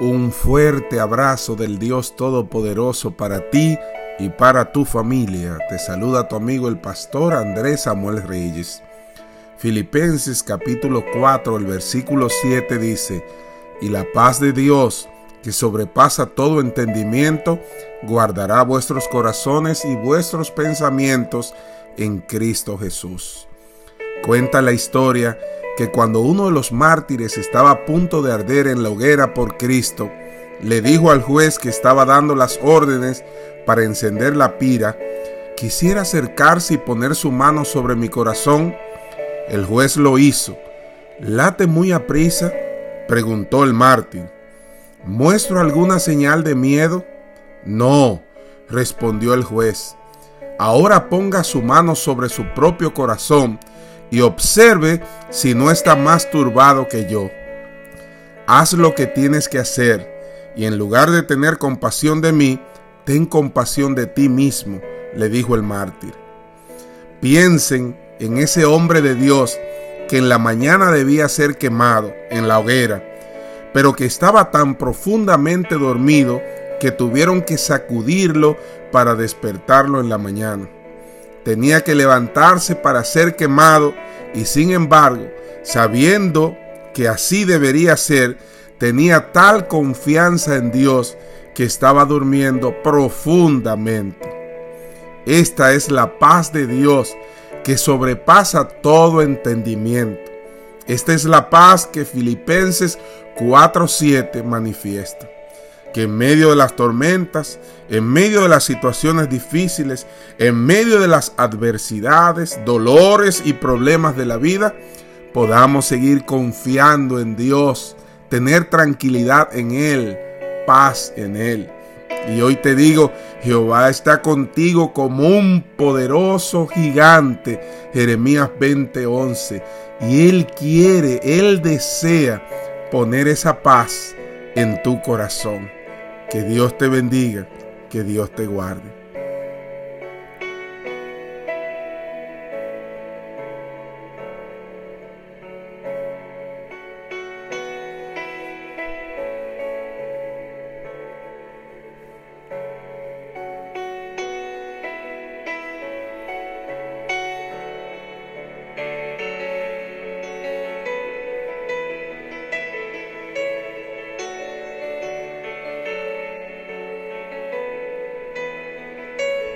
Un fuerte abrazo del Dios Todopoderoso para ti y para tu familia. Te saluda tu amigo el pastor Andrés Samuel Reyes. Filipenses capítulo 4, el versículo 7 dice, y la paz de Dios, que sobrepasa todo entendimiento, guardará vuestros corazones y vuestros pensamientos en Cristo Jesús. Cuenta la historia que cuando uno de los mártires estaba a punto de arder en la hoguera por Cristo, le dijo al juez que estaba dando las órdenes para encender la pira, quisiera acercarse y poner su mano sobre mi corazón. El juez lo hizo. ¿Late muy aprisa? preguntó el mártir. ¿Muestro alguna señal de miedo? No, respondió el juez. Ahora ponga su mano sobre su propio corazón y observe si no está más turbado que yo. Haz lo que tienes que hacer y en lugar de tener compasión de mí, ten compasión de ti mismo, le dijo el mártir. Piensen en ese hombre de Dios que en la mañana debía ser quemado en la hoguera, pero que estaba tan profundamente dormido que tuvieron que sacudirlo para despertarlo en la mañana tenía que levantarse para ser quemado y sin embargo, sabiendo que así debería ser, tenía tal confianza en Dios que estaba durmiendo profundamente. Esta es la paz de Dios que sobrepasa todo entendimiento. Esta es la paz que Filipenses 4:7 manifiesta que en medio de las tormentas, en medio de las situaciones difíciles, en medio de las adversidades, dolores y problemas de la vida, podamos seguir confiando en Dios, tener tranquilidad en Él, paz en Él. Y hoy te digo, Jehová está contigo como un poderoso gigante, Jeremías 20:11, y Él quiere, Él desea poner esa paz en tu corazón. Que Dios te bendiga, que Dios te guarde.